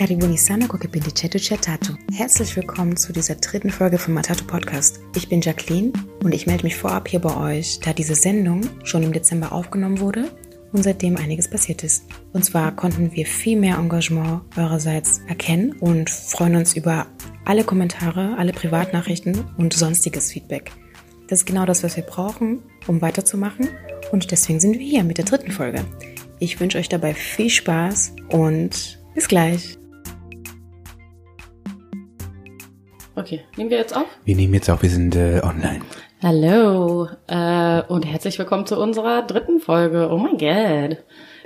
Karibuni sana kwa kipindi chetu cha tatu. Herzlich willkommen zu dieser dritten Folge vom Matatu Podcast. Ich bin Jacqueline und ich melde mich vorab hier bei euch, da diese Sendung schon im Dezember aufgenommen wurde und seitdem einiges passiert ist. Und zwar konnten wir viel mehr Engagement eurerseits erkennen und freuen uns über alle Kommentare, alle Privatnachrichten und sonstiges Feedback. Das ist genau das, was wir brauchen, um weiterzumachen. Und deswegen sind wir hier mit der dritten Folge. Ich wünsche euch dabei viel Spaß und bis gleich. Okay, nehmen wir jetzt auf? Wir nehmen jetzt auf, wir sind äh, online. Hallo äh, und herzlich willkommen zu unserer dritten Folge. Oh mein Gott.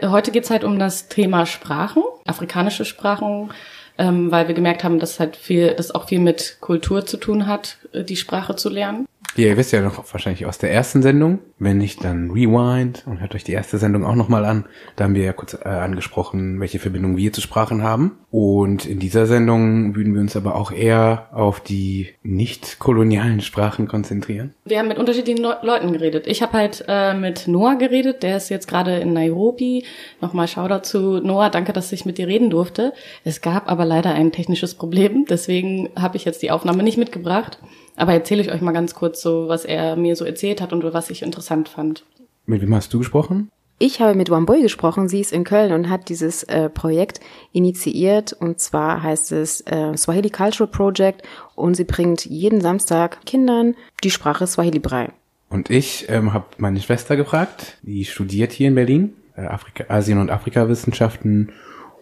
Heute geht's halt um das Thema Sprachen, afrikanische Sprachen, ähm, weil wir gemerkt haben, dass halt viel, das auch viel mit Kultur zu tun hat, äh, die Sprache zu lernen. Ja, ihr wisst ja noch wahrscheinlich aus der ersten Sendung. Wenn nicht, dann rewind und hört euch die erste Sendung auch nochmal an. Da haben wir ja kurz äh, angesprochen, welche Verbindung wir zu Sprachen haben. Und in dieser Sendung würden wir uns aber auch eher auf die nicht kolonialen Sprachen konzentrieren. Wir haben mit unterschiedlichen Le Leuten geredet. Ich habe halt äh, mit Noah geredet, der ist jetzt gerade in Nairobi. Nochmal Shoutout zu Noah, danke, dass ich mit dir reden durfte. Es gab aber leider ein technisches Problem, deswegen habe ich jetzt die Aufnahme nicht mitgebracht. Aber erzähle ich euch mal ganz kurz so, was er mir so erzählt hat und was ich interessant fand. Mit wem hast du gesprochen? Ich habe mit Wamboy gesprochen. Sie ist in Köln und hat dieses äh, Projekt initiiert. Und zwar heißt es äh, Swahili Cultural Project. Und sie bringt jeden Samstag Kindern die Sprache Swahili bei. Und ich ähm, habe meine Schwester gefragt. Die studiert hier in Berlin äh, Afrika, Asien- und Afrikawissenschaften.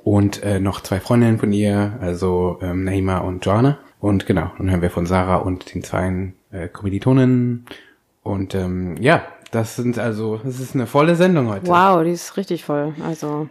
Und äh, noch zwei Freundinnen von ihr, also ähm, Naima und Joanna. Und genau, dann hören wir von Sarah und den zwei äh, Kommilitoninnen. Und ähm, ja, das sind also, das ist eine volle Sendung heute. Wow, die ist richtig voll. Also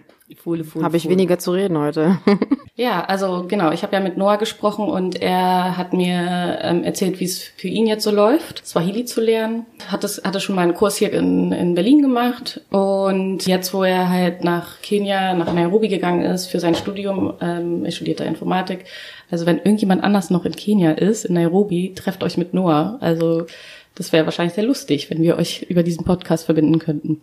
habe ich weniger zu reden heute. ja, also genau, ich habe ja mit Noah gesprochen und er hat mir ähm, erzählt, wie es für ihn jetzt so läuft, Swahili zu lernen. Hat es hatte schon mal einen Kurs hier in, in Berlin gemacht und jetzt, wo er halt nach Kenia, nach Nairobi gegangen ist für sein Studium, ähm, er studiert da Informatik. Also wenn irgendjemand anders noch in Kenia ist, in Nairobi, trefft euch mit Noah. Also das wäre wahrscheinlich sehr lustig, wenn wir euch über diesen Podcast verbinden könnten.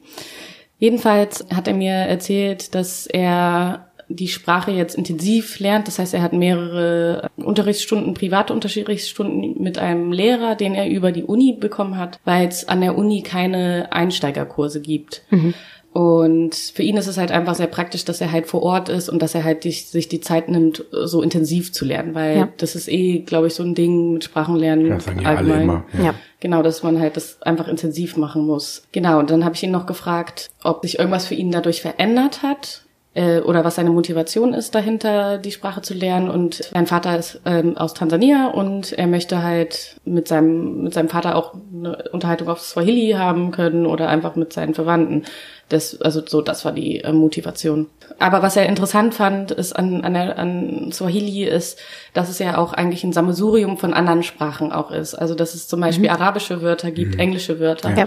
Jedenfalls hat er mir erzählt, dass er die Sprache jetzt intensiv lernt. Das heißt, er hat mehrere Unterrichtsstunden, private Unterrichtsstunden mit einem Lehrer, den er über die Uni bekommen hat, weil es an der Uni keine Einsteigerkurse gibt. Mhm. Und für ihn ist es halt einfach sehr praktisch, dass er halt vor Ort ist und dass er halt die, sich die Zeit nimmt, so intensiv zu lernen, weil ja. das ist eh, glaube ich, so ein Ding mit Sprachenlernen ja, sagen allgemein. Alle immer. Ja. ja. Genau, dass man halt das einfach intensiv machen muss. Genau, und dann habe ich ihn noch gefragt, ob sich irgendwas für ihn dadurch verändert hat äh, oder was seine Motivation ist dahinter, die Sprache zu lernen. Und mein Vater ist ähm, aus Tansania und er möchte halt mit seinem, mit seinem Vater auch eine Unterhaltung auf Swahili haben können oder einfach mit seinen Verwandten. Das, also so, das war die äh, Motivation. Aber was er interessant fand, ist an, an, der, an Swahili ist, dass es ja auch eigentlich ein Sammelsurium von anderen Sprachen auch ist. Also dass es zum Beispiel mhm. arabische Wörter gibt, mhm. englische Wörter. Ja.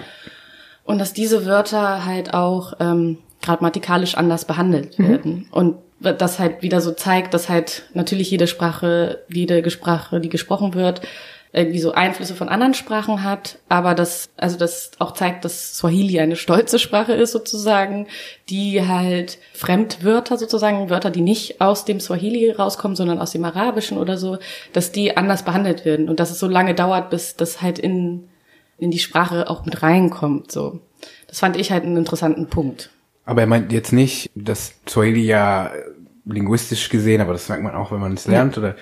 Und dass diese Wörter halt auch ähm, grammatikalisch anders behandelt mhm. werden. Und das halt wieder so zeigt, dass halt natürlich jede Sprache, jede Sprache, die gesprochen wird, irgendwie so Einflüsse von anderen Sprachen hat, aber das, also das auch zeigt, dass Swahili eine stolze Sprache ist sozusagen, die halt Fremdwörter sozusagen, Wörter, die nicht aus dem Swahili rauskommen, sondern aus dem Arabischen oder so, dass die anders behandelt werden und dass es so lange dauert, bis das halt in, in die Sprache auch mit reinkommt, so. Das fand ich halt einen interessanten Punkt. Aber er meint jetzt nicht, dass Swahili ja linguistisch gesehen, aber das merkt man auch, wenn man es lernt, ja. oder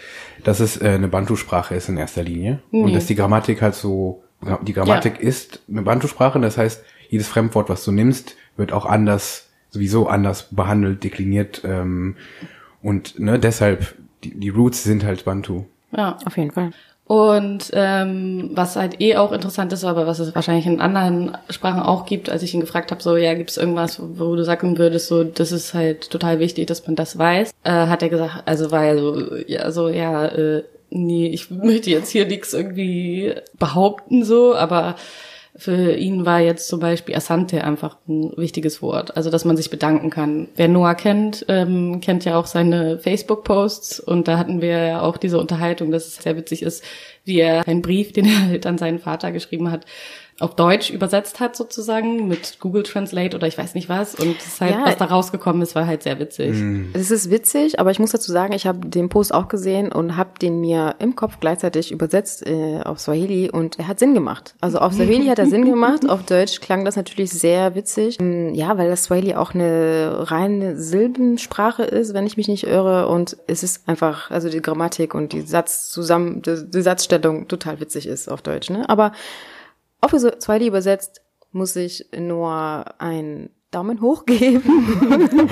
dass es äh, eine Bantu-Sprache ist in erster Linie. Nee. Und dass die Grammatik halt so, die Grammatik ja. ist eine Bantu-Sprache, das heißt, jedes Fremdwort, was du nimmst, wird auch anders, sowieso anders behandelt, dekliniert. Ähm, und ne, deshalb, die, die Roots sind halt Bantu. Ja, auf jeden Fall. Und ähm, was halt eh auch interessant ist, aber was es wahrscheinlich in anderen Sprachen auch gibt, als ich ihn gefragt habe, so ja, gibt es irgendwas, wo du sagen würdest, so das ist halt total wichtig, dass man das weiß, äh, hat er gesagt, also weil so ja so ja äh, nee, ich möchte jetzt hier nichts irgendwie behaupten so, aber für ihn war jetzt zum Beispiel Asante einfach ein wichtiges Wort. Also, dass man sich bedanken kann. Wer Noah kennt, ähm, kennt ja auch seine Facebook-Posts und da hatten wir ja auch diese Unterhaltung, dass es sehr witzig ist, wie er einen Brief, den er halt an seinen Vater geschrieben hat, auf Deutsch übersetzt hat sozusagen mit Google Translate oder ich weiß nicht was und das halt, ja, was da rausgekommen ist, war halt sehr witzig. Mhm. Es ist witzig, aber ich muss dazu sagen, ich habe den Post auch gesehen und habe den mir im Kopf gleichzeitig übersetzt äh, auf Swahili und er hat Sinn gemacht. Also auf Swahili hat er Sinn gemacht, auf Deutsch klang das natürlich sehr witzig. Ähm, ja, weil das Swahili auch eine reine Silbensprache ist, wenn ich mich nicht irre und es ist einfach, also die Grammatik und die Satz zusammen, die, die Satzstellung total witzig ist auf Deutsch, ne? Aber auf Swahili übersetzt muss ich nur ein Daumen hoch geben.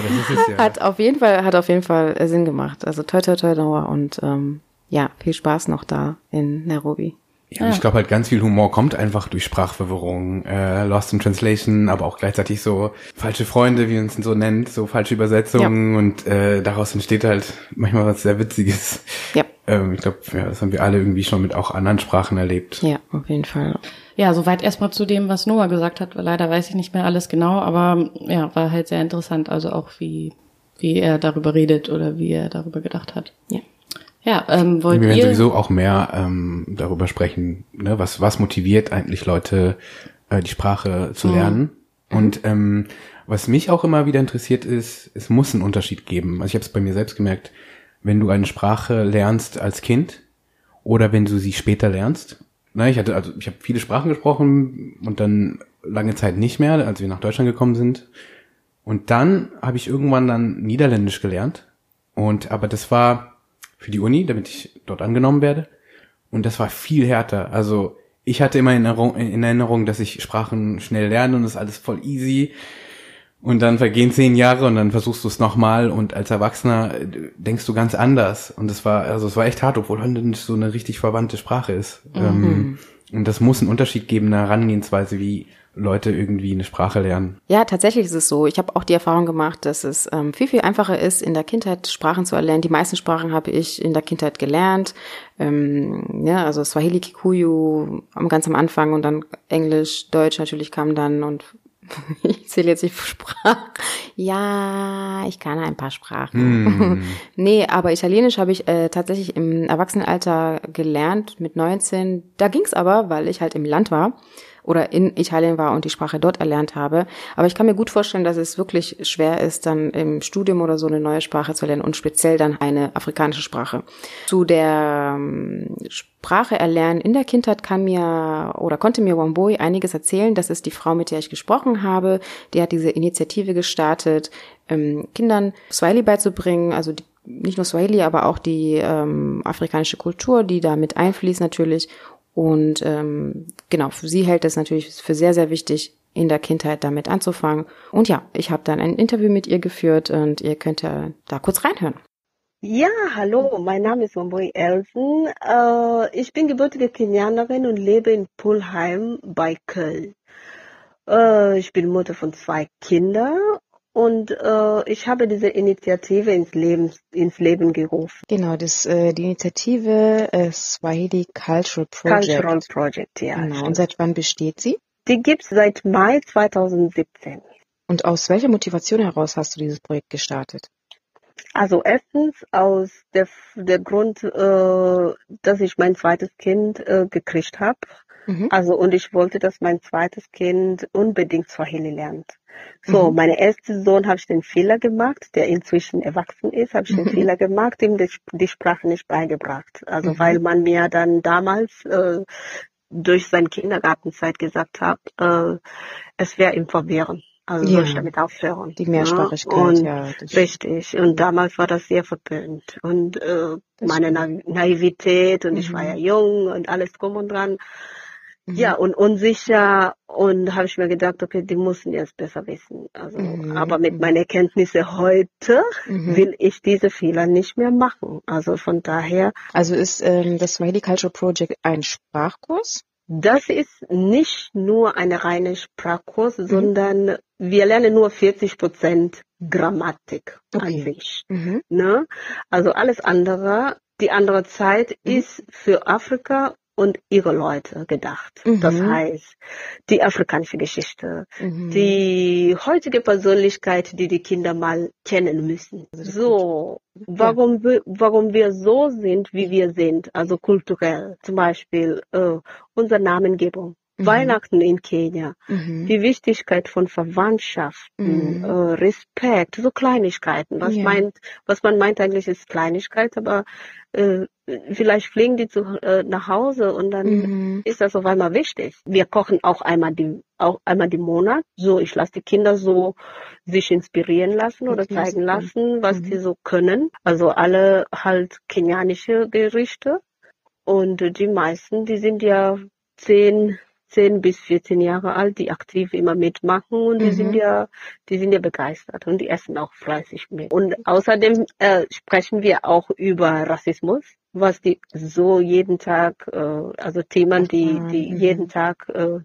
ja. Hat auf jeden Fall, hat auf jeden Fall Sinn gemacht. Also toi toi toi Noah und ähm, ja, viel Spaß noch da in Nairobi. Ja, ja. ich glaube halt ganz viel Humor kommt einfach durch Sprachverwirrung, äh, Lost in Translation, aber auch gleichzeitig so falsche Freunde, wie man es so nennt, so falsche Übersetzungen ja. und äh, daraus entsteht halt manchmal was sehr Witziges. Ja. Ähm, ich glaube, ja, das haben wir alle irgendwie schon mit auch anderen Sprachen erlebt. Ja, auf jeden Fall. Ja, soweit erstmal zu dem, was Noah gesagt hat. Leider weiß ich nicht mehr alles genau, aber ja, war halt sehr interessant. Also auch wie, wie er darüber redet oder wie er darüber gedacht hat. Ja. Ja, ähm, wollt Wir werden sowieso auch mehr ähm, darüber sprechen, ne? was, was motiviert eigentlich Leute, äh, die Sprache zu mhm. lernen. Mhm. Und ähm, was mich auch immer wieder interessiert ist, es muss einen Unterschied geben. Also ich habe es bei mir selbst gemerkt, wenn du eine Sprache lernst als Kind oder wenn du sie später lernst. Ne, ich hatte, also ich habe viele Sprachen gesprochen und dann lange Zeit nicht mehr, als wir nach Deutschland gekommen sind. Und dann habe ich irgendwann dann Niederländisch gelernt. Und aber das war für die Uni, damit ich dort angenommen werde. Und das war viel härter. Also ich hatte immer in Erinnerung, in Erinnerung, dass ich Sprachen schnell lerne und das ist alles voll easy. Und dann vergehen zehn Jahre und dann versuchst du es nochmal und als Erwachsener äh, denkst du ganz anders. Und es war, also es war echt hart, obwohl Holländisch so eine richtig verwandte Sprache ist. Mhm. Ähm, und das muss einen Unterschied geben, eine Herangehensweise, wie Leute irgendwie eine Sprache lernen. Ja, tatsächlich ist es so. Ich habe auch die Erfahrung gemacht, dass es ähm, viel, viel einfacher ist, in der Kindheit Sprachen zu erlernen. Die meisten Sprachen habe ich in der Kindheit gelernt. Ähm, ja, also Swahili, Kikuyu ganz am Anfang und dann Englisch, Deutsch natürlich kam dann und ich zähle jetzt nicht Sprachen. Ja, ich kann ein paar Sprachen. Mm. nee, aber Italienisch habe ich äh, tatsächlich im Erwachsenenalter gelernt mit 19. Da ging's aber, weil ich halt im Land war oder in Italien war und die Sprache dort erlernt habe. Aber ich kann mir gut vorstellen, dass es wirklich schwer ist, dann im Studium oder so eine neue Sprache zu lernen und speziell dann eine afrikanische Sprache. Zu der ähm, Sprache erlernen in der Kindheit kann mir oder konnte mir Wamboi einiges erzählen. Das ist die Frau, mit der ich gesprochen habe. Die hat diese Initiative gestartet, ähm, Kindern Swahili beizubringen, also die nicht nur Swahili, aber auch die ähm, afrikanische Kultur, die da mit einfließt natürlich und ähm, genau, sie hält es natürlich für sehr, sehr wichtig, in der Kindheit damit anzufangen. Und ja, ich habe dann ein Interview mit ihr geführt und ihr könnt da kurz reinhören. Ja, hallo, mein Name ist Wamboi Elsen. Äh, ich bin gebürtige Kenianerin und lebe in Pulheim bei Köln. Äh, ich bin Mutter von zwei Kindern und äh, ich habe diese Initiative ins Leben, ins Leben gerufen. Genau, das, äh, die Initiative äh, Swahili Cultural Project. Cultural Project, ja. Genau. Und seit wann besteht sie? Die gibt's seit Mai 2017. Und aus welcher Motivation heraus hast du dieses Projekt gestartet? Also erstens aus der, der Grund, äh, dass ich mein zweites Kind äh, gekriegt habe. Mhm. Also und ich wollte, dass mein zweites Kind unbedingt Swahili lernt. So, mhm. meine erste Sohn habe ich den Fehler gemacht, der inzwischen erwachsen ist, habe ich mhm. den Fehler gemacht, ihm die, die, Sprache nicht beigebracht. Also mhm. weil man mir dann damals äh, durch seine Kindergartenzeit gesagt hat, äh, es wäre ihm verwirrend. Also ja. soll ich damit aufhören. Die Mehrsprachigkeit, und, ja. Richtig. Und damals war das sehr verpönt. Und äh, meine Na Naivität und ich war ja mhm. jung und alles drum und dran. Ja, mhm. und unsicher und habe ich mir gedacht, okay, die müssen jetzt besser wissen. Also, mhm. aber mit mhm. meinen Erkenntnissen heute mhm. will ich diese Fehler nicht mehr machen. Also von daher. Also ist ähm, das Swahili Cultural Project ein Sprachkurs? Das ist nicht nur eine reine Sprachkurs, mhm. sondern wir lernen nur 40 Prozent Grammatik okay. an sich. Mhm. Ne? Also alles andere, die andere Zeit ist für Afrika und ihre Leute gedacht. Mhm. Das heißt, die afrikanische Geschichte, mhm. die heutige Persönlichkeit, die die Kinder mal kennen müssen. So, warum, wir, warum wir so sind, wie wir sind, also kulturell. Zum Beispiel äh, unsere Namengebung. Mhm. Weihnachten in Kenia, mhm. die Wichtigkeit von Verwandtschaften, mhm. äh, Respekt, so Kleinigkeiten. Was ja. meint, was man meint eigentlich ist Kleinigkeit, aber äh, vielleicht fliegen die zu, äh, nach Hause und dann mhm. ist das auf einmal wichtig. Wir kochen auch einmal die auch einmal die Monat. So, ich lasse die Kinder so sich inspirieren lassen oder zeigen lassen, was mhm. die so können. Also alle halt kenianische Gerichte. Und die meisten, die sind ja zehn, zehn bis 14 Jahre alt, die aktiv immer mitmachen und die mhm. sind ja, die sind ja begeistert und die essen auch fleißig mit. Und außerdem äh, sprechen wir auch über Rassismus, was die so jeden Tag, äh, also Themen, die, die mhm. jeden Tag äh,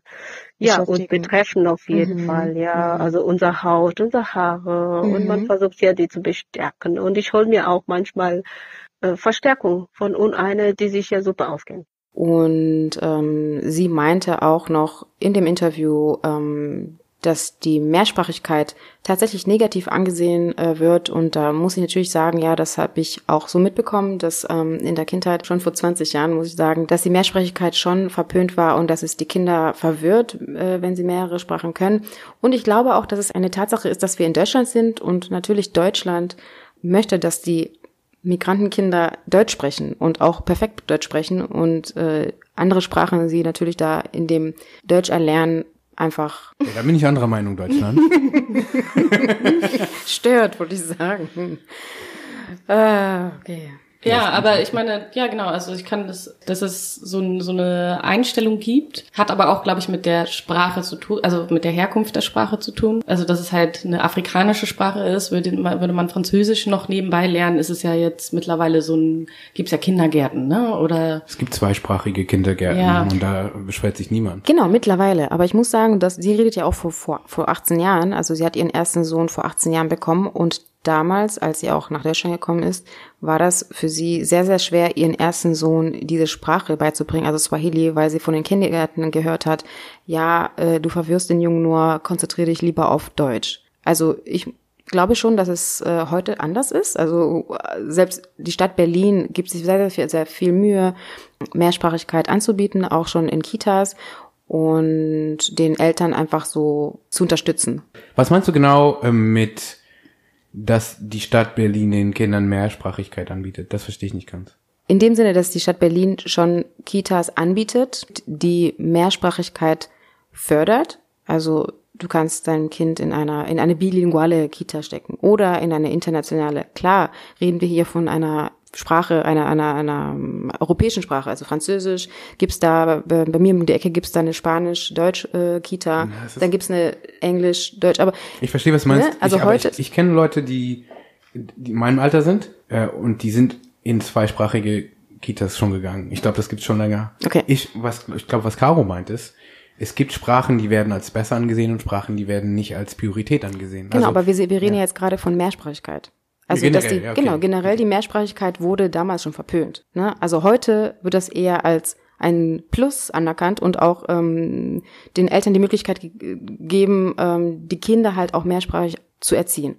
ja uns betreffen auf jeden mhm. Fall, ja. Mhm. Also unser Haut, unsere Haare und man mhm. versucht ja die zu bestärken. Und ich hole mir auch manchmal äh, Verstärkung von eine, die sich ja super auskennen. Und ähm, sie meinte auch noch in dem Interview, ähm, dass die Mehrsprachigkeit tatsächlich negativ angesehen äh, wird. Und da muss ich natürlich sagen, ja, das habe ich auch so mitbekommen, dass ähm, in der Kindheit, schon vor 20 Jahren, muss ich sagen, dass die Mehrsprachigkeit schon verpönt war und dass es die Kinder verwirrt, äh, wenn sie mehrere Sprachen können. Und ich glaube auch, dass es eine Tatsache ist, dass wir in Deutschland sind und natürlich Deutschland möchte, dass die Migrantenkinder Deutsch sprechen und auch perfekt Deutsch sprechen und äh, andere Sprachen sie natürlich da in dem Deutsch erlernen einfach. Ja, da bin ich anderer Meinung, Deutschland. Stört, würde ich sagen. Ah, okay. Ja, aber ich meine, ja genau, also ich kann das, dass es so, so eine Einstellung gibt, hat aber auch, glaube ich, mit der Sprache zu tun, also mit der Herkunft der Sprache zu tun. Also dass es halt eine afrikanische Sprache ist, würde, würde man Französisch noch nebenbei lernen, ist es ja jetzt mittlerweile so ein, gibt's ja Kindergärten, ne? Oder es gibt zweisprachige Kindergärten ja. und da beschwert sich niemand. Genau, mittlerweile. Aber ich muss sagen, dass sie redet ja auch vor, vor, vor 18 Jahren, also sie hat ihren ersten Sohn vor 18 Jahren bekommen und damals, als sie auch nach Deutschland gekommen ist, war das für sie sehr, sehr schwer, ihren ersten Sohn diese Sprache beizubringen, also Swahili, weil sie von den Kindergärten gehört hat, ja, äh, du verwirrst den Jungen nur, konzentriere dich lieber auf Deutsch. Also ich glaube schon, dass es äh, heute anders ist. Also selbst die Stadt Berlin gibt sich sehr, sehr viel, sehr viel Mühe, Mehrsprachigkeit anzubieten, auch schon in Kitas und den Eltern einfach so zu unterstützen. Was meinst du genau äh, mit dass die Stadt Berlin den Kindern Mehrsprachigkeit anbietet. Das verstehe ich nicht ganz. In dem Sinne, dass die Stadt Berlin schon Kitas anbietet, die Mehrsprachigkeit fördert. Also du kannst dein Kind in einer in eine bilinguale Kita stecken oder in eine internationale. Klar, reden wir hier von einer Sprache, einer, einer, einer um, europäischen Sprache, also Französisch, gibt's da, bei, bei mir um die Ecke gibt's da eine Spanisch-Deutsch-Kita, äh, dann gibt's eine Englisch-Deutsch, aber... Ich verstehe, was du meinst. Ne? Also ich, heute... Ich, ich kenne Leute, die, die in meinem Alter sind äh, und die sind in zweisprachige Kitas schon gegangen. Ich glaube, das gibt's schon länger. Okay. Ich, was, ich glaube, was Caro meint ist, es gibt Sprachen, die werden als besser angesehen und Sprachen, die werden nicht als Priorität angesehen. Genau, also, aber wir, wir reden ja. jetzt gerade von Mehrsprachigkeit. Also generell, dass die, ja, okay. genau, generell die Mehrsprachigkeit wurde damals schon verpönt. Ne? Also heute wird das eher als ein Plus anerkannt und auch ähm, den Eltern die Möglichkeit ge geben, ähm, die Kinder halt auch mehrsprachig zu erziehen.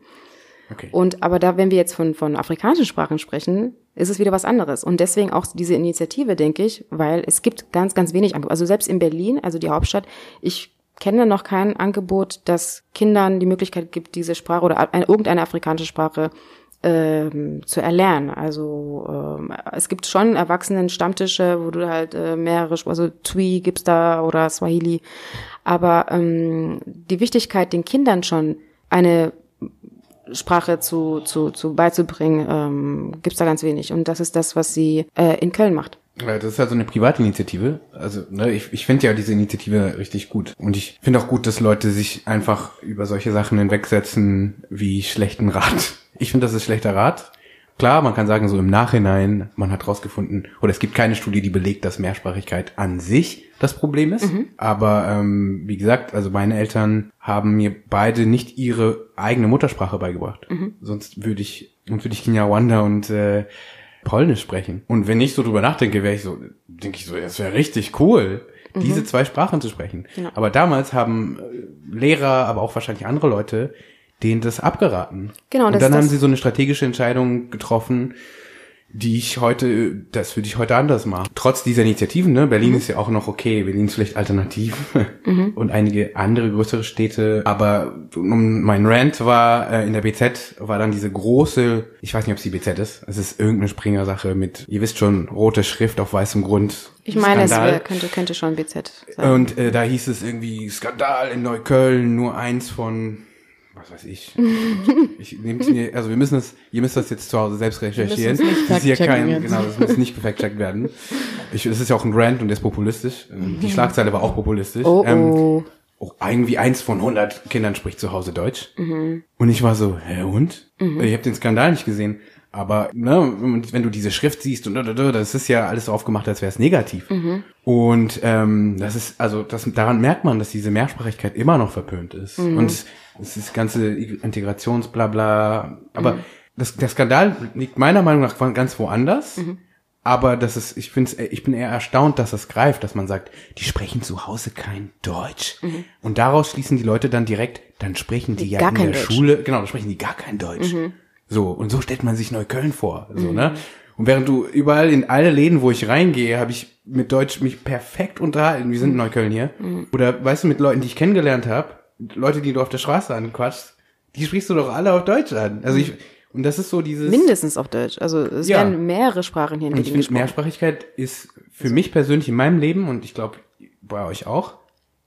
Okay. Und aber da, wenn wir jetzt von, von afrikanischen Sprachen sprechen, ist es wieder was anderes. Und deswegen auch diese Initiative, denke ich, weil es gibt ganz, ganz wenig Angebote. Also selbst in Berlin, also die Hauptstadt, ich kenne noch kein Angebot, das Kindern die Möglichkeit gibt, diese Sprache oder eine, irgendeine afrikanische Sprache ähm, zu erlernen. Also ähm, es gibt schon Erwachsenen Stammtische, wo du halt äh, mehrere, also Twi gibt's da oder Swahili, aber ähm, die Wichtigkeit, den Kindern schon eine Sprache zu, zu, zu beizubringen, ähm, gibt's da ganz wenig. Und das ist das, was sie äh, in Köln macht. Das ist also eine Privatinitiative. Also ne, ich, ich finde ja diese Initiative richtig gut. Und ich finde auch gut, dass Leute sich einfach über solche Sachen hinwegsetzen wie schlechten Rat. Ich finde, das ist schlechter Rat. Klar, man kann sagen, so im Nachhinein, man hat rausgefunden, oder es gibt keine Studie, die belegt, dass Mehrsprachigkeit an sich das Problem ist. Mhm. Aber ähm, wie gesagt, also meine Eltern haben mir beide nicht ihre eigene Muttersprache beigebracht. Mhm. Sonst würde ich, sonst würde ich Kinyarwanda und äh, Polnisch sprechen. Und wenn ich so drüber nachdenke, wäre ich so, denke ich so, das wäre richtig cool, mhm. diese zwei Sprachen zu sprechen. Ja. Aber damals haben äh, Lehrer, aber auch wahrscheinlich andere Leute denen das abgeraten. Genau. Und dann haben sie so eine strategische Entscheidung getroffen, die ich heute, das würde ich heute anders machen. Trotz dieser Initiativen, ne, Berlin mhm. ist ja auch noch okay, Berlin ist vielleicht alternativ mhm. und einige andere größere Städte, aber mein Rant war äh, in der BZ, war dann diese große, ich weiß nicht, ob es die BZ ist, es ist irgendeine Springer-Sache mit, ihr wisst schon, rote Schrift auf weißem Grund. Ich meine, Skandal. es könnte, könnte schon BZ sein. Und äh, da hieß es irgendwie Skandal in Neukölln, nur eins von was weiß ich. ich nehme mir, also wir müssen das, ihr müsst das jetzt zu Hause selbst recherchieren. Das ist hier kein, jetzt. genau, das muss nicht gefact werden. Ich, es ist ja auch ein Rant und der ist populistisch. Ähm, die. Schlagzeile war auch populistisch. Oh, ähm, oh. Ähm, irgendwie eins von 100 Kindern spricht zu Hause Deutsch. Mhm. Und ich war so, hä, und? Mhm. Ich habe den Skandal nicht gesehen. Aber ne, wenn du diese Schrift siehst und das ist ja alles aufgemacht, als wäre es negativ. Mhm. Und ähm, das ist, also das, daran merkt man, dass diese Mehrsprachigkeit immer noch verpönt ist. Mhm. Und das ist ganze Integrationsblabla. Aber mhm. das, der Skandal liegt meiner Meinung nach ganz woanders. Mhm. Aber das ist, ich finde ich bin eher erstaunt, dass das greift, dass man sagt, die sprechen zu Hause kein Deutsch. Mhm. Und daraus schließen die Leute dann direkt, dann sprechen die, die ja in der Deutsch. Schule, genau, dann sprechen die gar kein Deutsch. Mhm. So, und so stellt man sich Neukölln vor. So, mhm. ne? Und während du überall in alle Läden, wo ich reingehe, habe ich mit Deutsch mich perfekt unterhalten. Wir sind in Neukölln hier. Mhm. Oder weißt du, mit Leuten, die ich kennengelernt habe, Leute, die du auf der Straße anquatschst, die sprichst du doch alle auf Deutsch an. Also ich, und das ist so dieses. Mindestens auf Deutsch. Also es ja. werden mehrere Sprachen hier in Ich finde, Mehrsprachigkeit ist für mich persönlich in meinem Leben und ich glaube bei euch auch,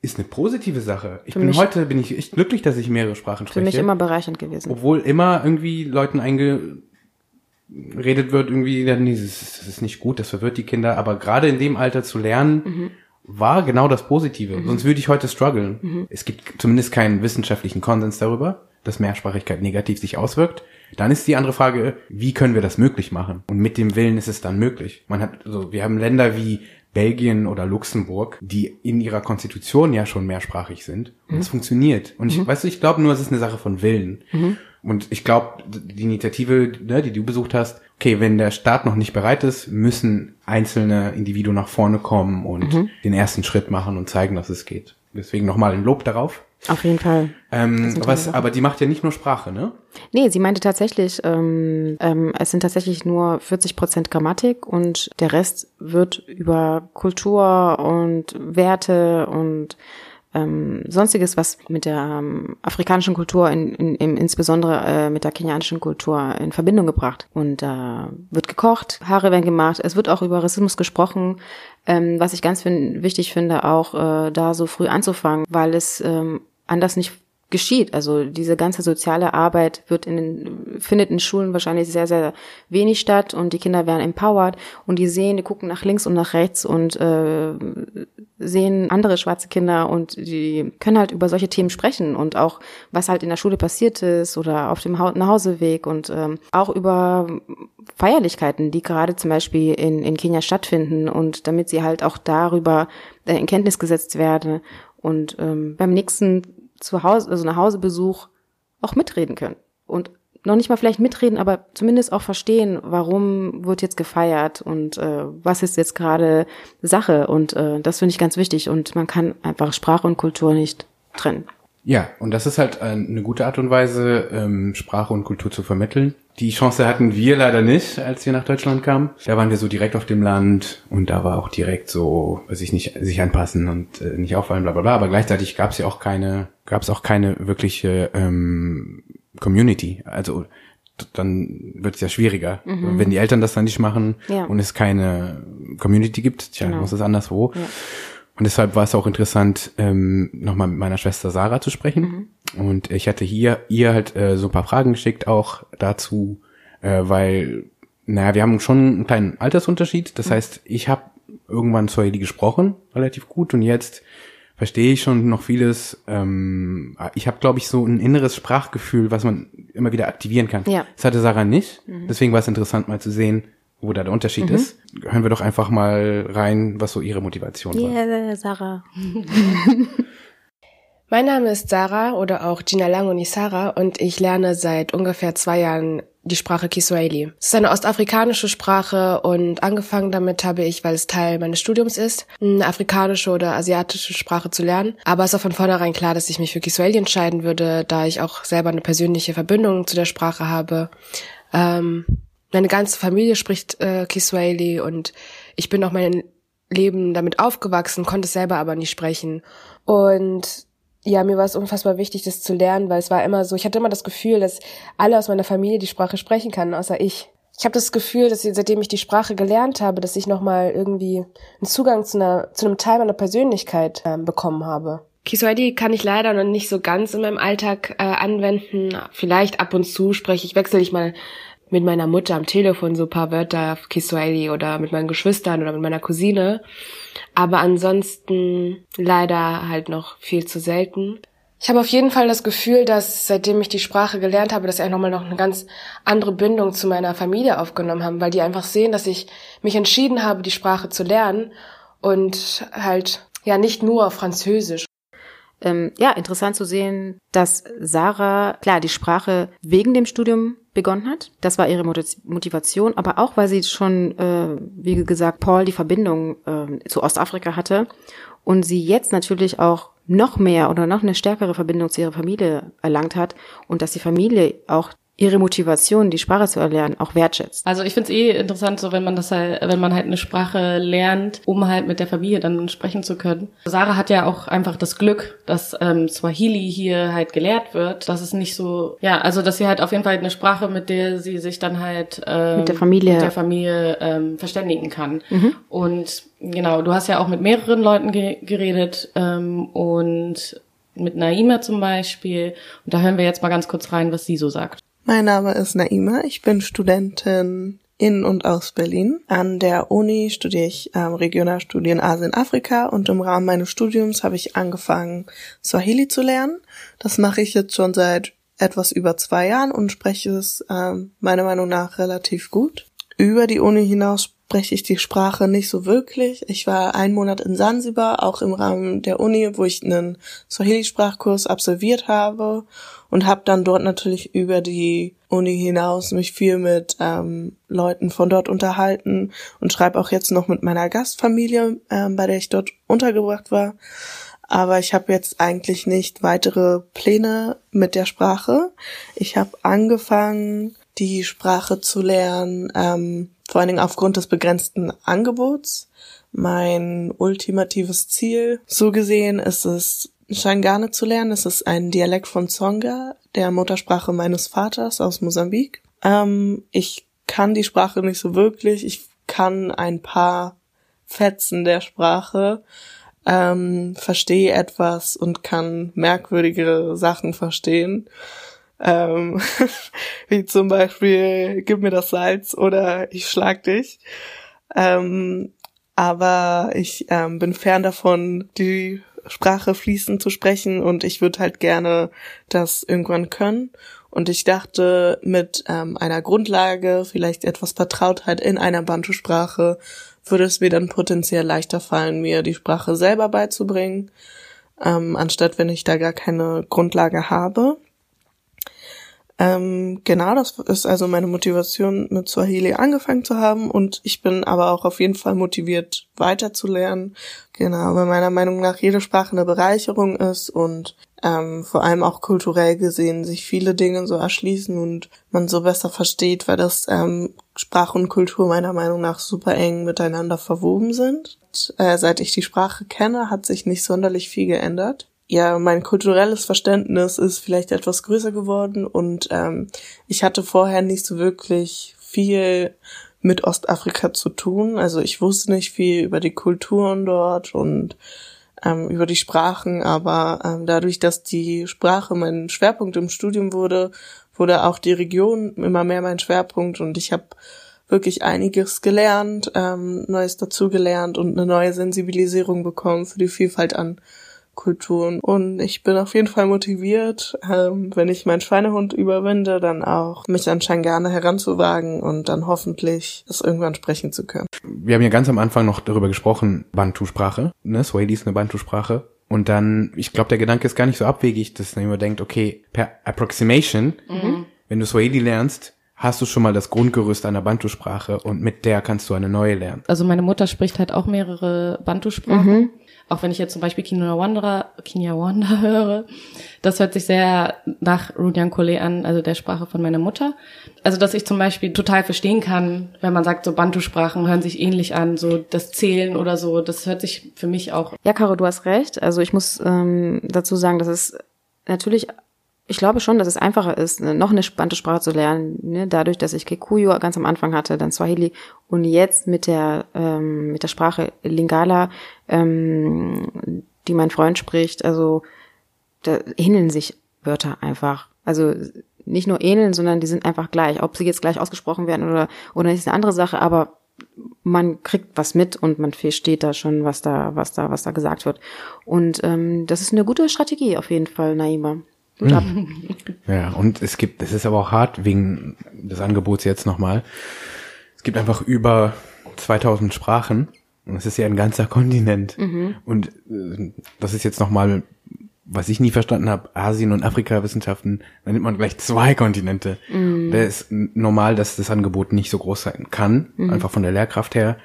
ist eine positive Sache. Ich für bin heute, bin ich echt glücklich, dass ich mehrere Sprachen spreche. Für mich immer bereichernd gewesen. Obwohl immer irgendwie Leuten eingeredet wird, irgendwie, ja, nee, das ist, das ist nicht gut, das verwirrt die Kinder. Aber gerade in dem Alter zu lernen, mhm. War genau das Positive. Mhm. Sonst würde ich heute strugglen. Mhm. Es gibt zumindest keinen wissenschaftlichen Konsens darüber, dass Mehrsprachigkeit negativ sich auswirkt. Dann ist die andere Frage, wie können wir das möglich machen? Und mit dem Willen ist es dann möglich. Man hat, also wir haben Länder wie Belgien oder Luxemburg, die in ihrer Konstitution ja schon mehrsprachig sind. Und es mhm. funktioniert. Und ich, mhm. weißt du, ich glaube nur, es ist eine Sache von Willen. Und ich glaube, die Initiative, ne, die du besucht hast, okay, wenn der Staat noch nicht bereit ist, müssen einzelne Individuen nach vorne kommen und mhm. den ersten Schritt machen und zeigen, dass es geht. Deswegen nochmal ein Lob darauf. Auf jeden Fall. Ähm, was, aber die macht ja nicht nur Sprache, ne? Nee, sie meinte tatsächlich, ähm, ähm, es sind tatsächlich nur 40 Prozent Grammatik und der Rest wird über Kultur und Werte und ähm, sonstiges, was mit der ähm, afrikanischen Kultur, in, in, in, insbesondere äh, mit der kenianischen Kultur in Verbindung gebracht. Und äh, wird gekocht, Haare werden gemacht, es wird auch über Rassismus gesprochen, ähm, was ich ganz fin wichtig finde, auch äh, da so früh anzufangen, weil es ähm, anders nicht geschieht. Also diese ganze soziale Arbeit wird in den, findet in Schulen wahrscheinlich sehr, sehr wenig statt und die Kinder werden empowered und die sehen, die gucken nach links und nach rechts und äh, sehen andere schwarze Kinder und die können halt über solche Themen sprechen und auch was halt in der Schule passiert ist oder auf dem Nachhauseweg und ähm, auch über Feierlichkeiten, die gerade zum Beispiel in, in Kenia stattfinden und damit sie halt auch darüber äh, in Kenntnis gesetzt werden und ähm, beim nächsten zu Hause, also nach Hausebesuch auch mitreden können. Und noch nicht mal vielleicht mitreden, aber zumindest auch verstehen, warum wird jetzt gefeiert und äh, was ist jetzt gerade Sache. Und äh, das finde ich ganz wichtig. Und man kann einfach Sprache und Kultur nicht trennen. Ja, und das ist halt eine gute Art und Weise, ähm, Sprache und Kultur zu vermitteln. Die Chance hatten wir leider nicht, als wir nach Deutschland kamen. Da waren wir so direkt auf dem Land und da war auch direkt so, weiß ich nicht, sich anpassen und äh, nicht auffallen, bla bla bla. Aber gleichzeitig gab es ja auch keine, gab es auch keine wirkliche ähm, Community. Also dann wird es ja schwieriger. Mhm. Wenn die Eltern das dann nicht machen ja. und es keine Community gibt, tja, genau. muss es anderswo. Ja. Und deshalb war es auch interessant, ähm, nochmal mit meiner Schwester Sarah zu sprechen. Mhm. Und ich hatte hier ihr halt äh, so ein paar Fragen geschickt, auch dazu, äh, weil, naja, wir haben schon einen kleinen Altersunterschied. Das mhm. heißt, ich habe irgendwann Swahili gesprochen, relativ gut, und jetzt verstehe ich schon noch vieles. Ähm, ich habe, glaube ich, so ein inneres Sprachgefühl, was man immer wieder aktivieren kann. Ja. Das hatte Sarah nicht. Mhm. Deswegen war es interessant, mal zu sehen, wo da der Unterschied mhm. ist. Hören wir doch einfach mal rein, was so ihre Motivation war. Yeah, Sarah. mein Name ist Sarah oder auch Gina Langoni Sarah und ich lerne seit ungefähr zwei Jahren die Sprache Kiswahili. Es ist eine ostafrikanische Sprache und angefangen damit habe ich, weil es Teil meines Studiums ist, eine afrikanische oder asiatische Sprache zu lernen. Aber es war von vornherein klar, dass ich mich für Kiswahili entscheiden würde, da ich auch selber eine persönliche Verbindung zu der Sprache habe. Ähm, meine ganze Familie spricht äh, Kiswahili und ich bin auch mein Leben damit aufgewachsen, konnte es selber aber nicht sprechen. Und ja, mir war es unfassbar wichtig, das zu lernen, weil es war immer so, ich hatte immer das Gefühl, dass alle aus meiner Familie die Sprache sprechen kann, außer ich. Ich habe das Gefühl, dass ich, seitdem ich die Sprache gelernt habe, dass ich nochmal irgendwie einen Zugang zu, einer, zu einem Teil meiner Persönlichkeit äh, bekommen habe. Kiswahili kann ich leider noch nicht so ganz in meinem Alltag äh, anwenden. Vielleicht ab und zu spreche ich, wechsle ich mal mit meiner Mutter am Telefon so paar Wörter auf Kiswahili oder mit meinen Geschwistern oder mit meiner Cousine. Aber ansonsten leider halt noch viel zu selten. Ich habe auf jeden Fall das Gefühl, dass seitdem ich die Sprache gelernt habe, dass ich nochmal noch eine ganz andere Bindung zu meiner Familie aufgenommen haben, weil die einfach sehen, dass ich mich entschieden habe, die Sprache zu lernen und halt ja nicht nur Französisch ähm, ja, interessant zu sehen, dass Sarah, klar, die Sprache wegen dem Studium begonnen hat. Das war ihre Motivation, aber auch, weil sie schon, äh, wie gesagt, Paul die Verbindung äh, zu Ostafrika hatte und sie jetzt natürlich auch noch mehr oder noch eine stärkere Verbindung zu ihrer Familie erlangt hat und dass die Familie auch ihre Motivation, die Sprache zu erlernen, auch wertschätzt. Also ich finde es eh interessant, so wenn man das halt, wenn man halt eine Sprache lernt, um halt mit der Familie dann sprechen zu können. Sarah hat ja auch einfach das Glück, dass ähm, Swahili hier halt gelehrt wird. Das ist nicht so, ja, also dass sie halt auf jeden Fall eine Sprache, mit der sie sich dann halt ähm, mit der Familie, mit der Familie ähm, verständigen kann. Mhm. Und genau, du hast ja auch mit mehreren Leuten ge geredet ähm, und mit Naima zum Beispiel. Und da hören wir jetzt mal ganz kurz rein, was sie so sagt. Mein Name ist Naima, ich bin Studentin in und aus Berlin. An der Uni studiere ich ähm, Regionalstudien Asien, Afrika und im Rahmen meines Studiums habe ich angefangen, Swahili zu lernen. Das mache ich jetzt schon seit etwas über zwei Jahren und spreche es ähm, meiner Meinung nach relativ gut. Über die Uni hinaus spreche ich die Sprache nicht so wirklich. Ich war einen Monat in Sansibar, auch im Rahmen der Uni, wo ich einen Swahili-Sprachkurs absolviert habe und habe dann dort natürlich über die Uni hinaus mich viel mit ähm, Leuten von dort unterhalten und schreibe auch jetzt noch mit meiner Gastfamilie, ähm, bei der ich dort untergebracht war. Aber ich habe jetzt eigentlich nicht weitere Pläne mit der Sprache. Ich habe angefangen, die Sprache zu lernen, ähm, vor allen Dingen aufgrund des begrenzten Angebots. Mein ultimatives Ziel, so gesehen, ist es, Shangane zu lernen. Es ist ein Dialekt von Tsonga, der Muttersprache meines Vaters aus Mosambik. Ähm, ich kann die Sprache nicht so wirklich. Ich kann ein paar Fetzen der Sprache, ähm, verstehe etwas und kann merkwürdige Sachen verstehen. Ähm, wie zum Beispiel, gib mir das Salz oder ich schlag dich. Ähm, aber ich ähm, bin fern davon, die Sprache fließend zu sprechen und ich würde halt gerne das irgendwann können. Und ich dachte, mit ähm, einer Grundlage, vielleicht etwas Vertrautheit in einer Bantu-Sprache, würde es mir dann potenziell leichter fallen, mir die Sprache selber beizubringen, ähm, anstatt wenn ich da gar keine Grundlage habe. Ähm, genau, das ist also meine Motivation, mit Swahili angefangen zu haben und ich bin aber auch auf jeden Fall motiviert, weiterzulernen. Genau, weil meiner Meinung nach jede Sprache eine Bereicherung ist und ähm, vor allem auch kulturell gesehen sich viele Dinge so erschließen und man so besser versteht, weil das ähm, Sprache und Kultur meiner Meinung nach super eng miteinander verwoben sind. Äh, seit ich die Sprache kenne, hat sich nicht sonderlich viel geändert ja, mein kulturelles Verständnis ist vielleicht etwas größer geworden und ähm, ich hatte vorher nicht so wirklich viel mit Ostafrika zu tun. Also ich wusste nicht viel über die Kulturen dort und ähm, über die Sprachen, aber ähm, dadurch, dass die Sprache mein Schwerpunkt im Studium wurde, wurde auch die Region immer mehr mein Schwerpunkt und ich habe wirklich einiges gelernt, ähm, Neues dazugelernt und eine neue Sensibilisierung bekommen für die Vielfalt an Kulturen. Und ich bin auf jeden Fall motiviert, ähm, wenn ich meinen Schweinehund überwinde, dann auch mich an Shangane heranzuwagen und dann hoffentlich das irgendwann sprechen zu können. Wir haben ja ganz am Anfang noch darüber gesprochen, Bantu-Sprache. Ne? Swahili ist eine Bantu-Sprache. Und dann, ich glaube, der Gedanke ist gar nicht so abwegig, dass man immer denkt, okay, per Approximation, mhm. wenn du Swahili lernst, hast du schon mal das Grundgerüst einer Bantu-Sprache und mit der kannst du eine neue lernen. Also meine Mutter spricht halt auch mehrere Bantu-Sprachen. Mhm. Auch wenn ich jetzt zum Beispiel Kinyarwanda, Kinyarwanda höre, das hört sich sehr nach Runyankole an, also der Sprache von meiner Mutter. Also dass ich zum Beispiel total verstehen kann, wenn man sagt, so Bantu-Sprachen hören sich ähnlich an, so das Zählen oder so, das hört sich für mich auch. Ja, Caro, du hast recht. Also ich muss ähm, dazu sagen, dass es natürlich ich glaube schon, dass es einfacher ist, noch eine spannende Sprache zu lernen, ne? dadurch, dass ich Kikuyu ganz am Anfang hatte, dann Swahili und jetzt mit der ähm, mit der Sprache Lingala, ähm, die mein Freund spricht, also da ähneln sich Wörter einfach. Also nicht nur ähneln, sondern die sind einfach gleich. Ob sie jetzt gleich ausgesprochen werden oder oder ist eine andere Sache, aber man kriegt was mit und man versteht da schon, was da, was da, was da gesagt wird. Und ähm, das ist eine gute Strategie auf jeden Fall, Naima. Ab. Ja, und es gibt, es ist aber auch hart wegen des Angebots jetzt nochmal. Es gibt einfach über 2000 Sprachen und es ist ja ein ganzer Kontinent. Mhm. Und äh, das ist jetzt nochmal, was ich nie verstanden habe, Asien- und Afrika-Wissenschaften, da nimmt man gleich zwei Kontinente. Mhm. Da ist normal, dass das Angebot nicht so groß sein kann, mhm. einfach von der Lehrkraft her.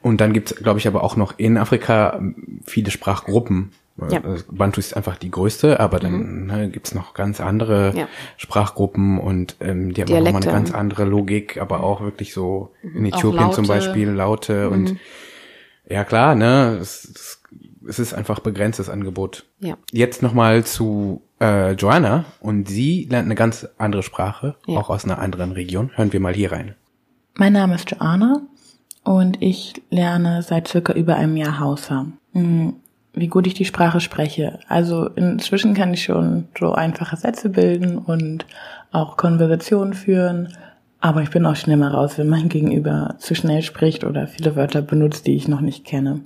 Und dann gibt's, glaube ich, aber auch noch in Afrika viele Sprachgruppen. Ja. Bantu ist einfach die größte, aber dann mhm. ne, gibt's noch ganz andere ja. Sprachgruppen und ähm, die haben Dialekte. auch nochmal eine ganz andere Logik, aber auch wirklich so mhm. in Äthiopien zum Beispiel Laute mhm. und ja klar, ne, es, es, es ist einfach begrenztes Angebot. Ja. Jetzt nochmal zu äh, Joanna und sie lernt eine ganz andere Sprache, ja. auch aus einer anderen Region. Hören wir mal hier rein. Mein Name ist Joanna und ich lerne seit circa über einem Jahr Hausa. Wie gut ich die Sprache spreche. Also inzwischen kann ich schon so einfache Sätze bilden und auch Konversationen führen. Aber ich bin auch schnell mal raus, wenn mein Gegenüber zu schnell spricht oder viele Wörter benutzt, die ich noch nicht kenne.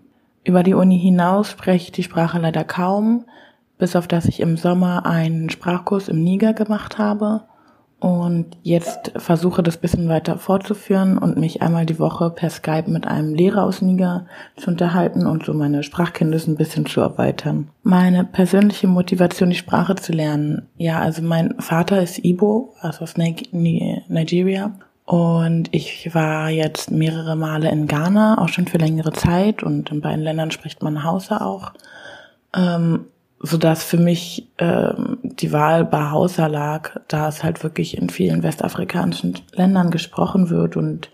Über die Uni hinaus spreche ich die Sprache leider kaum, bis auf dass ich im Sommer einen Sprachkurs im Niger gemacht habe und jetzt versuche das bisschen weiter fortzuführen und mich einmal die Woche per Skype mit einem Lehrer aus Niger zu unterhalten und so meine Sprachkenntnisse ein bisschen zu erweitern. Meine persönliche Motivation, die Sprache zu lernen. Ja, also mein Vater ist Ibo, also aus Nigeria. Und ich war jetzt mehrere Male in Ghana, auch schon für längere Zeit. Und in beiden Ländern spricht man Hausa auch. Ähm, so dass für mich ähm, die Wahl bei Hausa lag, da es halt wirklich in vielen westafrikanischen Ländern gesprochen wird und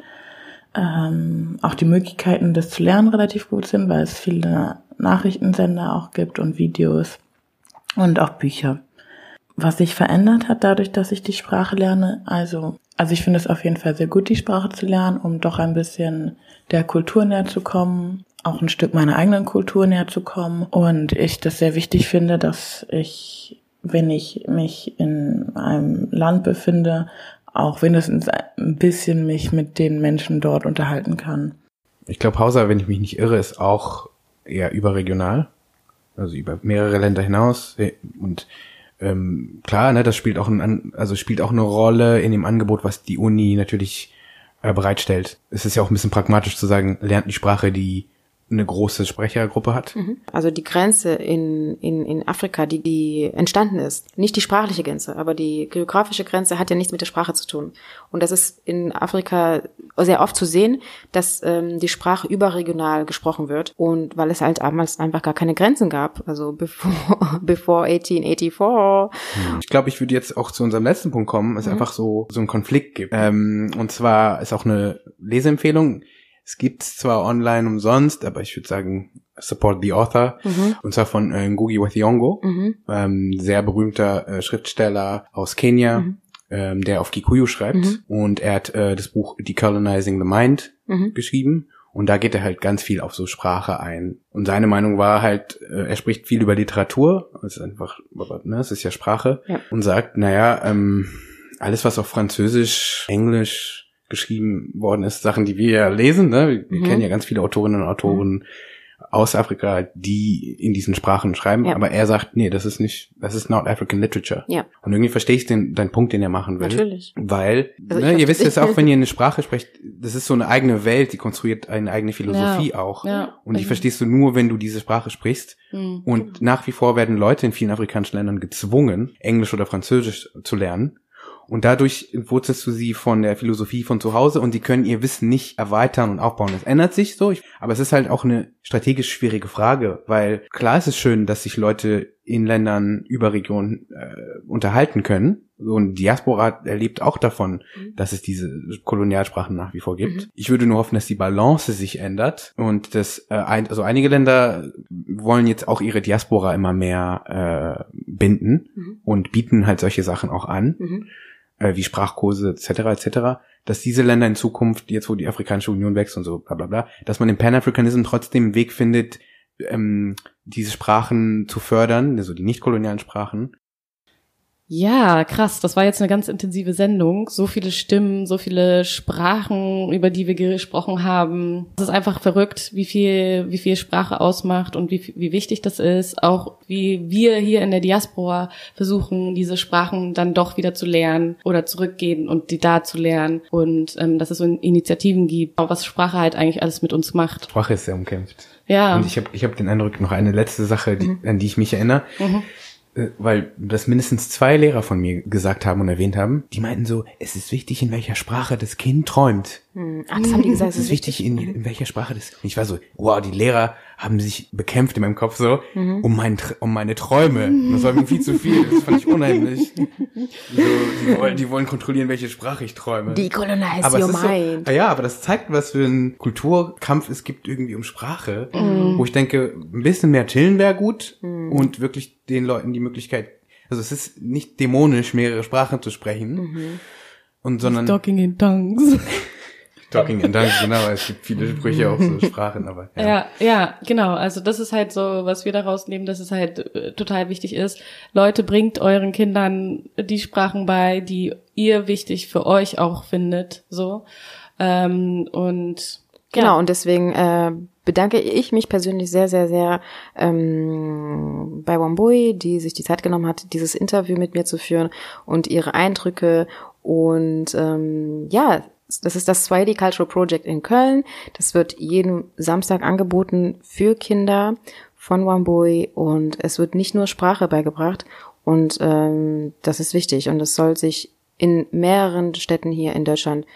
ähm, auch die Möglichkeiten, das zu lernen, relativ gut sind, weil es viele Nachrichtensender auch gibt und Videos und auch Bücher. Was sich verändert hat dadurch, dass ich die Sprache lerne, also, also ich finde es auf jeden Fall sehr gut, die Sprache zu lernen, um doch ein bisschen der Kultur näher zu kommen, auch ein Stück meiner eigenen Kultur näher zu kommen. Und ich das sehr wichtig finde, dass ich, wenn ich mich in einem Land befinde, auch wenigstens ein bisschen mich mit den Menschen dort unterhalten kann. Ich glaube, Hausa, wenn ich mich nicht irre, ist auch eher überregional, also über mehrere Länder hinaus. Und ähm, klar, ne, das spielt auch ein, also spielt auch eine Rolle in dem Angebot, was die Uni natürlich äh, bereitstellt. Es ist ja auch ein bisschen pragmatisch zu sagen, lernt die Sprache, die eine große Sprechergruppe hat. Mhm. Also die Grenze in, in, in Afrika, die, die entstanden ist, nicht die sprachliche Grenze, aber die geografische Grenze hat ja nichts mit der Sprache zu tun. Und das ist in Afrika sehr oft zu sehen, dass ähm, die Sprache überregional gesprochen wird. Und weil es halt damals einfach gar keine Grenzen gab, also bevor, bevor 1884. Ich glaube, ich würde jetzt auch zu unserem letzten Punkt kommen, es mhm. einfach so, so einen Konflikt gibt. Ähm, und zwar ist auch eine Leseempfehlung es gibt's zwar online umsonst, aber ich würde sagen, support the author. Mhm. Und zwar von äh, Ngugi wa Thiong'o, mhm. ähm, sehr berühmter äh, Schriftsteller aus Kenia, mhm. ähm, der auf Kikuyu schreibt. Mhm. Und er hat äh, das Buch Decolonizing the Mind mhm. geschrieben. Und da geht er halt ganz viel auf so Sprache ein. Und seine Meinung war halt, äh, er spricht viel über Literatur, es ist einfach, ne, es ist ja Sprache, ja. und sagt, naja, ähm, alles was auf Französisch, Englisch, geschrieben worden ist, Sachen, die wir ja lesen. Ne? Wir mhm. kennen ja ganz viele Autorinnen und Autoren mhm. aus Afrika, die in diesen Sprachen schreiben. Ja. Aber er sagt, nee, das ist nicht, das ist not African Literature. Ja. Und irgendwie verstehe ich den, deinen Punkt, den er machen will. Natürlich. Weil, also ne, ihr wisst jetzt auch, wenn ihr eine Sprache sprecht, das ist so eine eigene Welt, die konstruiert eine eigene Philosophie ja. auch. Ja. Und die also verstehst du nur, wenn du diese Sprache sprichst. Mhm. Und nach wie vor werden Leute in vielen afrikanischen Ländern gezwungen, Englisch oder Französisch zu lernen Und dadurch wurzelst du sie von der Philosophie von zu Hause und die können ihr Wissen nicht erweitern und aufbauen. Das ändert sich so. Aber es ist halt auch eine strategisch schwierige Frage, weil klar ist es schön, dass sich Leute in Ländern über Regionen äh, unterhalten können. So ein Diaspora erlebt auch davon, mhm. dass es diese Kolonialsprachen nach wie vor gibt. Mhm. Ich würde nur hoffen, dass die Balance sich ändert und dass äh, ein, also einige Länder wollen jetzt auch ihre Diaspora immer mehr äh, binden mhm. und bieten halt solche Sachen auch an. Äh, wie Sprachkurse etc. etc., dass diese Länder in Zukunft, jetzt wo die Afrikanische Union wächst und so bla bla bla, dass man im Pan-Africanism trotzdem einen Weg findet, ähm, diese Sprachen zu fördern, also die nicht kolonialen Sprachen, ja, krass. Das war jetzt eine ganz intensive Sendung. So viele Stimmen, so viele Sprachen, über die wir gesprochen haben. Es ist einfach verrückt, wie viel, wie viel Sprache ausmacht und wie, wie wichtig das ist. Auch wie wir hier in der Diaspora versuchen, diese Sprachen dann doch wieder zu lernen oder zurückgehen und die da zu lernen. Und ähm, dass es so Initiativen gibt, was Sprache halt eigentlich alles mit uns macht. Sprache ist sehr umkämpft. Ja. Und ich habe ich hab den Eindruck, noch eine letzte Sache, die, mhm. an die ich mich erinnere. Mhm weil das mindestens zwei Lehrer von mir gesagt haben und erwähnt haben, die meinten so, es ist wichtig, in welcher Sprache das Kind träumt. Hm. Ach, das haben die gesagt. Es ist wichtig, in, in welcher Sprache das. Ich war so, wow, die Lehrer haben sich bekämpft in meinem Kopf so mhm. um, mein, um meine Träume. Das war mir viel zu viel. Das fand ich unheimlich. So, die, wollen, die wollen kontrollieren, welche Sprache ich träume. Decolonize aber your mind. So, ja, aber das zeigt, was für ein Kulturkampf es gibt irgendwie um Sprache, mhm. wo ich denke, ein bisschen mehr chillen wäre gut mhm. und wirklich den Leuten die Möglichkeit also es ist nicht dämonisch, mehrere Sprachen zu sprechen. Mhm. Und sondern. Talking in tongues. Talking in Tongues, genau. Es gibt viele Sprüche auch so Sprachen, aber. Ja. ja, ja, genau. Also das ist halt so, was wir daraus nehmen, dass es halt äh, total wichtig ist. Leute, bringt euren Kindern die Sprachen bei, die ihr wichtig für euch auch findet, so. Ähm, und Genau, ja. und deswegen äh, bedanke ich mich persönlich sehr, sehr, sehr ähm, bei Wambui, die sich die Zeit genommen hat, dieses Interview mit mir zu führen und ihre Eindrücke und ähm, ja, das ist das Swahili Cultural Project in Köln. Das wird jeden Samstag angeboten für Kinder von Wambui und es wird nicht nur Sprache beigebracht und ähm, das ist wichtig und es soll sich in mehreren Städten hier in Deutschland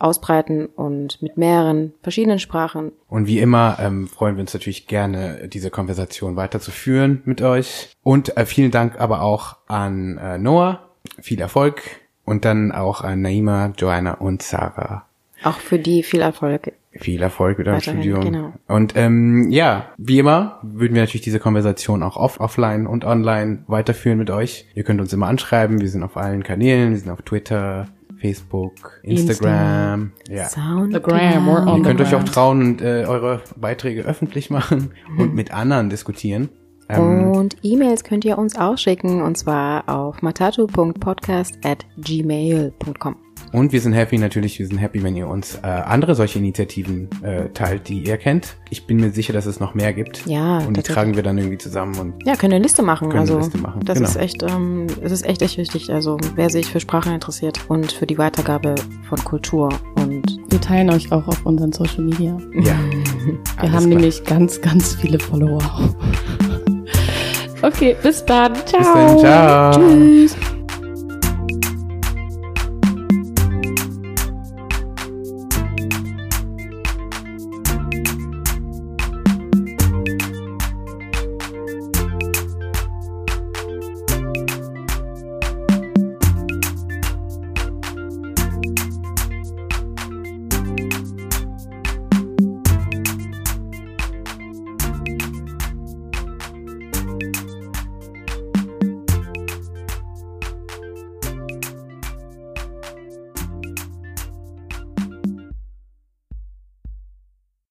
ausbreiten und mit mehreren verschiedenen Sprachen. Und wie immer ähm, freuen wir uns natürlich gerne, diese Konversation weiterzuführen mit euch. Und äh, vielen Dank aber auch an äh, Noah. Viel Erfolg und dann auch an Naima, Joanna und Sarah. Auch für die viel Erfolg. Viel Erfolg mit eurem Studium. Genau. Und ähm, ja, wie immer würden wir natürlich diese Konversation auch off offline und online weiterführen mit euch. Ihr könnt uns immer anschreiben. Wir sind auf allen Kanälen. Wir sind auf Twitter, Facebook, Instagram, Insta, ja. Soundgram. Ihr könnt euch auch trauen und äh, eure Beiträge öffentlich machen und mit anderen diskutieren. Ähm, und E-Mails könnt ihr uns auch schicken und zwar auf matatu.podcast at gmail.com. Und wir sind happy natürlich, wir sind happy, wenn ihr uns äh, andere solche Initiativen äh, teilt, die ihr kennt. Ich bin mir sicher, dass es noch mehr gibt. Ja. Und die tragen wir dann irgendwie zusammen und ja, können eine Liste machen. Können also eine Liste machen. das genau. ist echt, ähm, es ist echt echt wichtig. Also wer sich für Sprache interessiert und für die Weitergabe von Kultur und wir teilen euch auch auf unseren Social Media. Ja. wir haben klar. nämlich ganz ganz viele Follower. Okay, bis dann. Ciao. Bis dann, ciao. Tschüss.